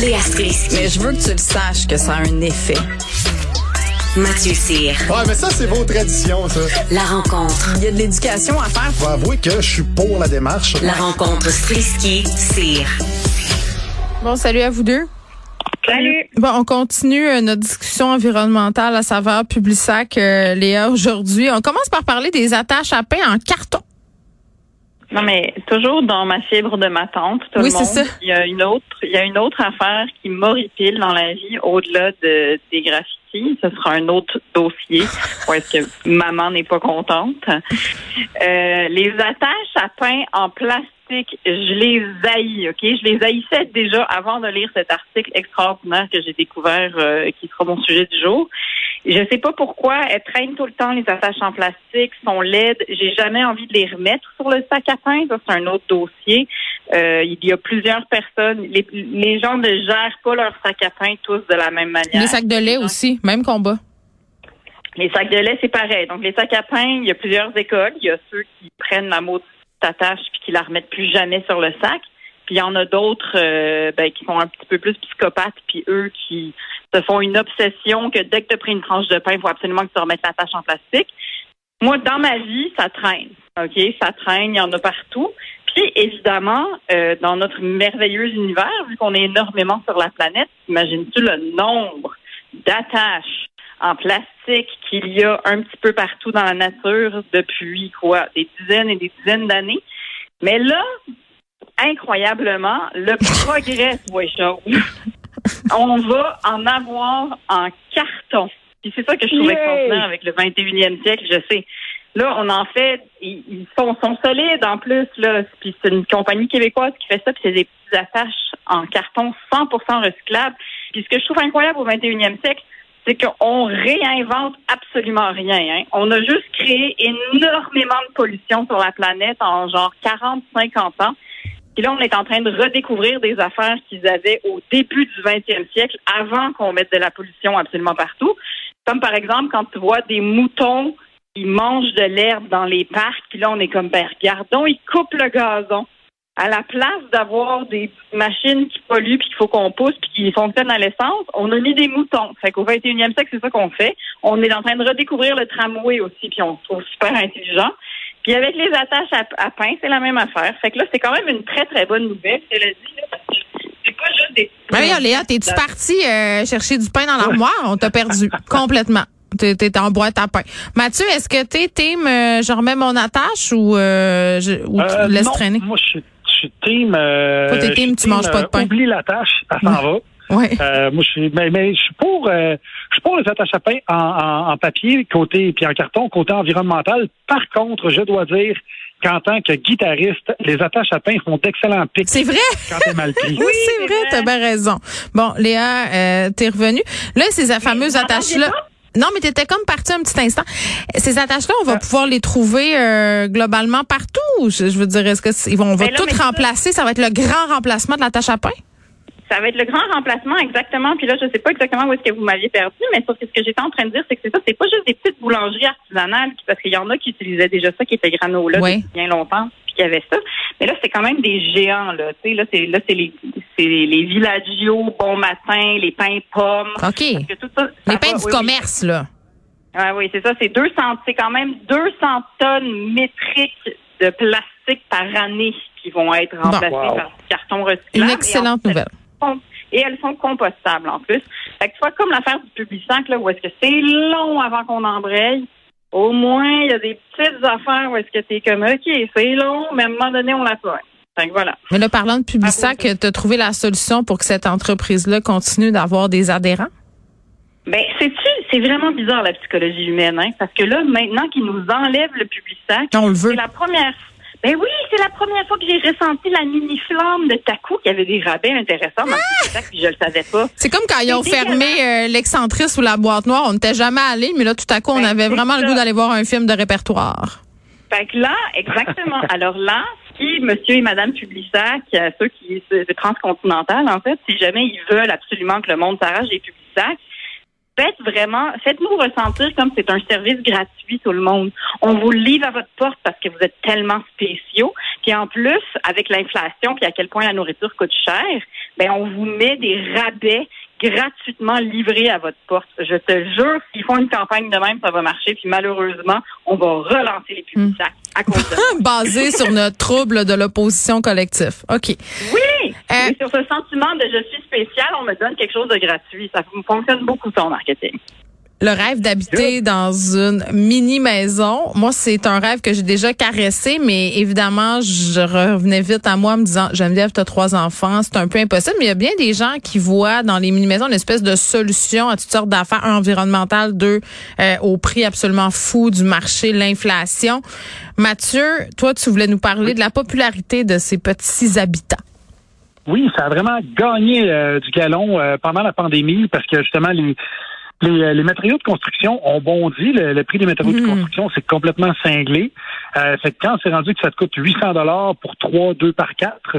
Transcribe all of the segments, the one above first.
Léa Strisky. Mais je veux que tu le saches que ça a un effet. Mathieu Cyr. Ouais, mais ça, c'est vos traditions, ça. La rencontre. Il y a de l'éducation à faire. Faut avouer que je suis pour la démarche. La rencontre Strisky-Cyr. Bon, salut à vous deux. Salut. Bon, on continue euh, notre discussion environnementale à saveur Publisac, euh, Léa, aujourd'hui. On commence par parler des attaches à pain en carton. Non, mais toujours dans ma fibre de ma tante, tout Oui, le monde. ça. Il y a une autre, il y a une autre affaire qui m'horripile dans la vie au-delà de, des graffitis. Ce sera un autre dossier où est-ce que maman n'est pas contente. Euh, les attaches à pain en plastique, je les haïs, OK? Je les haïssais déjà avant de lire cet article extraordinaire que j'ai découvert, euh, qui sera mon sujet du jour. Je sais pas pourquoi elles traînent tout le temps les attaches en plastique, sont laides. J'ai jamais envie de les remettre sur le sac à pain. Ça, c'est un autre dossier. Euh, il y a plusieurs personnes. Les, les gens ne gèrent pas leur sac à pain tous de la même manière. Les sacs de lait aussi, même combat. Les sacs de lait, c'est pareil. Donc, les sacs à pain, il y a plusieurs écoles. Il y a ceux qui prennent la maudite attache puis qui la remettent plus jamais sur le sac. Puis il y en a d'autres euh, ben, qui sont un petit peu plus psychopathes, puis eux qui se font une obsession que dès que tu as pris une tranche de pain, il faut absolument que tu remettes la tâche en plastique. Moi, dans ma vie, ça traîne. OK? Ça traîne, il y en a partout. Puis, évidemment, euh, dans notre merveilleux univers, vu qu'on est énormément sur la planète, imagines-tu le nombre d'attaches en plastique qu'il y a un petit peu partout dans la nature depuis, quoi, des dizaines et des dizaines d'années. Mais là, incroyablement, le progrès voit. On va en avoir en carton. Puis c'est ça que je trouvais contenant avec le 21e siècle, je sais. Là, on en fait, ils, sont, sont solides en plus, là. Puis c'est une compagnie québécoise qui fait ça, puis c'est des petites attaches en carton 100% recyclables. Puis ce que je trouve incroyable au 21e siècle, c'est qu'on réinvente absolument rien. Hein. On a juste créé énormément de pollution sur la planète en genre 40, 50 ans. Puis là, on est en train de redécouvrir des affaires qu'ils avaient au début du 20e siècle, avant qu'on mette de la pollution absolument partout. Comme par exemple, quand tu vois des moutons qui mangent de l'herbe dans les parcs, puis là, on est comme, ben, regardons, ils coupent le gazon. À la place d'avoir des machines qui polluent, puis qu'il faut qu'on pousse, puis qui fonctionnent à l'essence, on a mis des moutons. Fait qu'au 21e siècle, c'est ça qu'on fait. On est en train de redécouvrir le tramway aussi, puis on se trouve super intelligent. Puis avec les attaches à, à pain, c'est la même affaire. Fait que là, c'est quand même une très, très bonne nouvelle. Je te le dis, là, parce que c'est pas juste des... Mais regarde, Léa, t'es-tu parti euh, chercher du pain dans l'armoire? On t'a perdu complètement. T'es t'es en boîte à pain. Mathieu, est-ce que t'es team euh, je remets mon attache ou, euh, je, ou tu Euh, laisses non, traîner? Moi, je suis, suis team. Euh, Toi, t'es team, tu manges pas de pain. euh, Oublie la tâche, elle s'en va. Ouais. Euh, moi, je suis, mais, mais je suis pour, euh, je suis pour les attaches à pain en, en, en papier côté puis en carton côté environnemental. Par contre, je dois dire qu'en tant que guitariste, les attaches à pain font d'excellents pics C'est vrai? quand t'es mal pris. Oui, c'est vrai, t'as bien raison. Bon, Léa, euh, t'es revenue. Là, ces fameuses vous attaches-là. Non, mais t'étais comme parti un petit instant. Ces attaches-là, on va pouvoir les trouver euh, globalement partout. Je, je veux dire, est-ce que c'est- ils vont, on va Mais là, tout remplacer? Ça va être le grand remplacement de l'attache à pain? Ça va être le grand remplacement, exactement. Puis là, je sais pas exactement où est-ce que vous m'aviez perdu, mais sauf que ce que j'étais en train de dire, c'est que c'est ça, c'est pas juste des petites boulangeries artisanales, parce qu'il y en a qui utilisaient déjà ça, qui était granola Oui. depuis bien longtemps, puis qui avait ça. Mais là, c'est quand même des géants, là. Tu sais, là, c'est là, c'est les, c'est les, les villagios, bon matin, les pains pommes. OK. Parce que tout ça Les pains va- du oui, oui. commerce, là. Ah oui, c'est ça. C'est 200, c'est quand même 200 tonnes métriques de plastique par année qui vont être remplacées Wow. par du carton recyclable. Une Et en excellente plus, nouvelle. elles sont- Et elles sont compostables en plus. Fait que tu vois, comme l'affaire du Publisac, là, où est-ce que c'est long avant qu'on embraye, au moins, il y a des petites affaires où est-ce que t'es comme, OK, c'est long, mais à un moment donné, on la que voilà. Mais là, parlant de Publisac, Ah, tu as trouvé la solution pour que cette entreprise-là continue d'avoir des adhérents? Ben, c'est-tu, c'est vraiment bizarre, la psychologie humaine, hein, parce que là, maintenant qu'ils nous enlèvent le le veut. c'est la première ben oui, c'est la première fois que j'ai ressenti la mini-flamme de Taco qui avait des rabais intéressants dans le Publisac, puis je le savais pas. C'est comme quand ils ont fermé euh, l'excentrice ou la boîte noire. On n'était jamais allé, mais là, tout à coup, on Ben, avait vraiment le goût d'aller voir un film de répertoire. Fait que là, exactement. Alors là, si monsieur et madame Publisac, euh, ceux qui, c'est transcontinental, en fait, si jamais ils veulent absolument que le monde s'arrache des Publisac, faites vraiment, faites-nous ressentir comme c'est un service gratuit, tout le monde. On vous livre à votre porte parce que vous êtes tellement spéciaux. Puis en plus, avec l'inflation, puis à quel point la nourriture coûte cher, ben on vous met des rabais gratuitement livrés à votre porte. Je te jure, s'ils font une campagne de même, ça va marcher. Puis malheureusement, on va relancer les Publisac à cause de. Basé sur notre trouble de l'opposition collective. OK. Oui! Euh, sur ce sentiment de je suis spécial, on me donne quelque chose de gratuit. Ça fonctionne beaucoup, ton marketing. Le rêve d'habiter dans une mini maison, moi c'est un rêve que j'ai déjà caressé, mais évidemment je revenais vite à moi en me disant Geneviève, t'as trois enfants, c'est un peu impossible. Mais il y a bien des gens qui voient dans les mini maisons une espèce de solution à toutes sortes d'affaires, un environnemental, deux euh, au prix absolument fou du marché, l'inflation. Mathieu, toi tu voulais nous parler de la popularité de ces petits habitants. Oui, ça a vraiment gagné euh, du galon euh, pendant la pandémie parce que justement les les, euh, les matériaux de construction ont bondi. Le, le prix des matériaux de Mhm. construction, c'est complètement cinglé. Euh, fait que quand c'est rendu que ça te coûte 800 dollars pour trois, deux par quatre,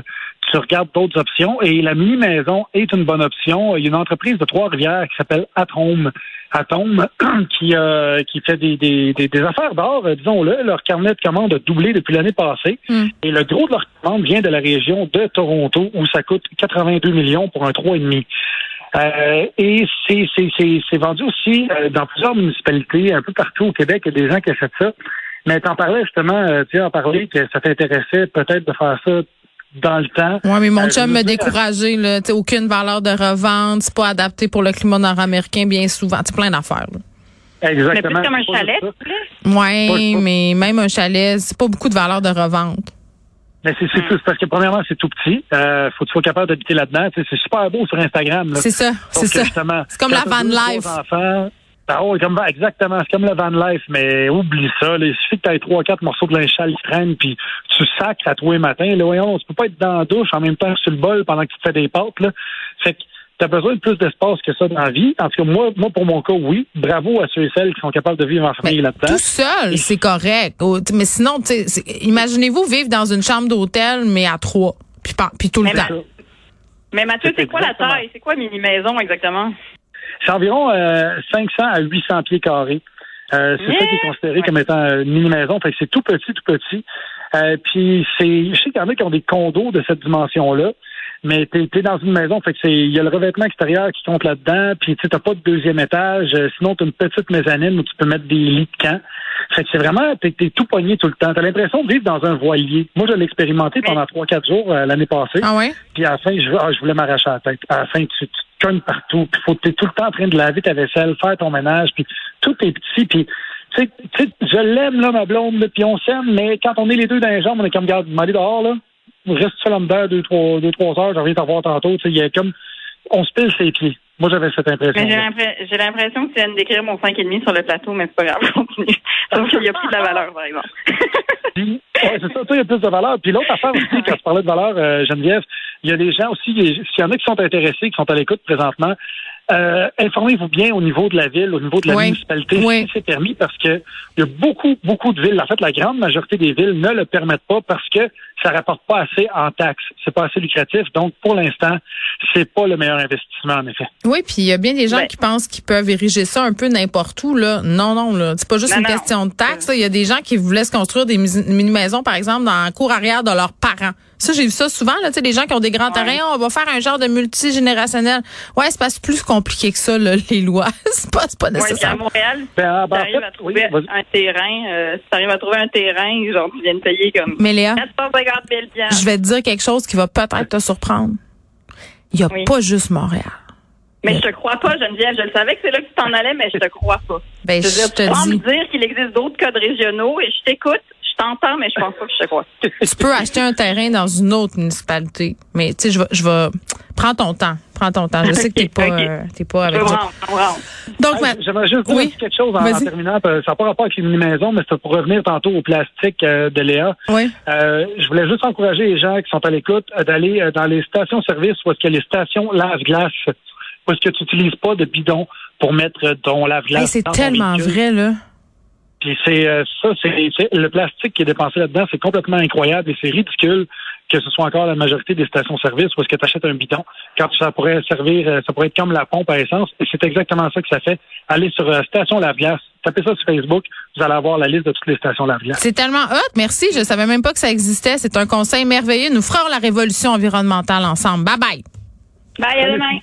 tu regardes d'autres options. Et la mini-maison est une bonne option. Il y a une entreprise de Trois-Rivières qui s'appelle Atome. Atome, qui, euh, qui fait des, des, des, des affaires d'or, euh, disons-le. Leur carnet de commandes a doublé depuis l'année passée. Mm. Et le gros de leur commande vient de la région de Toronto, où ça coûte 82 millions pour un 3,5. Euh, et c'est, c'est, c'est, c'est vendu aussi euh, dans plusieurs municipalités, un peu partout au Québec, il y a des gens qui achètent ça. Mais t'en parlais justement, euh, tu en parlais que ça t'intéressait peut-être de faire ça dans le temps. Ouais, mais mon Euh, chum dire, découragé, là. T'sais, aucune valeur de revente, c'est pas adapté pour le climat nord-américain bien souvent. C'est plein d'affaires, là. Mais plus Exactement. comme un chalet, ça. pas- mais même un chalet, c'est pas beaucoup de valeur de revente. Mais c'est, c'est, c'est parce que premièrement, c'est tout petit. Euh, faut que tu sois capable d'habiter là-dedans. C'est super beau sur Instagram. Là. C'est ça, c'est Sauf que ça. justement, C'est comme la van life. enfants, ah ouais, comme, exactement, c'est comme la van life, mais oublie ça. Là, il suffit que tu aies trois, quatre morceaux de linge sale qui traînent, puis tu sacres à tous les matins. Là, voyons, tu peux pas être dans la douche en même temps que sur le bol pendant que tu te fais des pâtes. Là. Fait que tu as besoin de plus d'espace que ça dans la vie. En tout cas, moi, moi, pour mon cas, oui. Bravo à ceux et celles qui sont capables de vivre en famille là-dedans. tout seul, c'est correct. Oh, Mais sinon, tu sais, c'est- imaginez-vous vivre dans une chambre d'hôtel, mais à trois, puis, tout le Mais temps. ma- Mais Mathieu, C'est quoi la taille? C'est quoi mini-maison exactement? C'est environ euh, 500 à 800 pieds carrés. Euh, c'est ça qui est considéré Ouais. comme étant une mini-maison. Fait que c'est tout petit, tout petit. Euh, puis c'est, je sais qu'il y en a qui ont des condos de cette dimension-là, mais t'es, es dans une maison, fait que c'est, il y a le revêtement extérieur qui compte là-dedans, puis tu sais, t'as pas de deuxième étage, euh, sinon t'as une petite mezzanine où tu peux mettre des lits de camp. Fait que c'est vraiment, t'es, tout pogné tout le temps. T'as l'impression de vivre dans un voilier. Moi, je l'ai expérimenté pendant trois, quatre jours euh, l'année passée. Ah ouais? Puis à la fin, je, ah, je voulais m'arracher la tête. À la fin, tu, tu te cognes partout. Puis faut t'es tout le temps en train de laver ta vaisselle, faire ton ménage. Puis tout est petit. Puis tu sais, tu sais, je l'aime là, ma blonde. Puis on s'aime. Mais quand on est les deux dans les jambes, on est comme garde, m'aller dehors là. Reste seul en dedans deux trois deux trois heures. Je reviens t'en voir tantôt. Tu sais, il y a comme on se pile ses pieds. Moi, j'avais cette impression. J'ai l'impre- j'ai l'impression que tu viens de décrire mon 5,5 sur le plateau, mais c'est pas grave, continue. Sauf qu'il y a plus de la valeur, par exemple. Ouais, c'est ça, il y a plus de valeur. Puis l'autre affaire aussi, quand tu parlais de valeur, euh, Geneviève, il y a des gens aussi, il y en a qui sont intéressés, qui sont à l'écoute présentement, euh, informez-vous bien au niveau de la ville, au niveau de la Oui. municipalité, Oui. si c'est permis, parce que il y a beaucoup, beaucoup de villes, en fait, la grande majorité des villes ne le permettent pas parce que ça rapporte pas assez en taxes. C'est pas assez lucratif. Donc, pour l'instant, c'est pas le meilleur investissement, en effet. Oui, puis il y a bien des gens Ben- qui pensent qu'ils peuvent ériger ça un peu n'importe où. Là. Non, non, là. C'est pas juste Non, une non. question de taxes. là. Il y a des gens qui voulaient se construire des mini-maisons, par exemple, dans la cour arrière de leurs parents. Ça, j'ai vu ça souvent, là, tu sais, les gens qui ont des grands Ouais. terrains, on va faire un genre de multigénérationnel. Ouais, c'est pas plus compliqué que ça, là, les lois. c'est pas, c'est pas Ouais, puis à nécessaire. Montréal, Ben, ah, si ben, en t'arrives fait, à trouver oui, vas-y. un terrain, euh, si à trouver un terrain, genre, tu viens de payer comme Mais Léa, 450 000 je vais te dire quelque chose qui va peut-être te surprendre. Il y a Oui. pas juste Montréal. Mais je te crois pas, Geneviève. Je le savais que c'est là que tu t'en allais, mais je te crois pas. Ben, Je veux je tu te me dis, dire qu'il existe d'autres codes régionaux et je t'écoute, mais je pense pas que je te crois. tu peux acheter un terrain dans une autre municipalité. Mais, tu sais, je vais, je vais, prends ton temps. Prends ton temps. Je sais que t'es pas, ok. euh, t'es pas avec je rendre. Donc, Hey, ma- J'aimerais juste dire Oui? quelque chose en, en terminant. parce que Ça n'a pas rapport avec les mini-maisons, mais c'est pour revenir tantôt au plastique euh, de Léa. oui. Euh, je voulais juste encourager les gens qui sont à l'écoute euh, d'aller euh, dans les stations-service où est-ce qu'il y a les stations lave-glace, où est-ce que tu n'utilises pas de bidon pour mettre ton lave-glace Hey, c'est tellement vrai, là. Puis c'est euh, ça, c'est c'est- le plastique qui est dépensé là-dedans, c'est complètement incroyable et c'est ridicule que ce soit encore la majorité des stations-service où est-ce que tu achètes un bidon quand ça pourrait servir, euh, ça pourrait être comme la pompe à essence. Et c'est exactement ça que ça fait. Allez sur euh, station lave-glace, tapez ça sur Facebook, vous allez avoir la liste de toutes les stations lave-glace. C'est tellement hot. Merci. Je savais même pas que ça existait. C'est un conseil merveilleux. Nous ferons la révolution environnementale ensemble. Bye bye. Bye, à demain.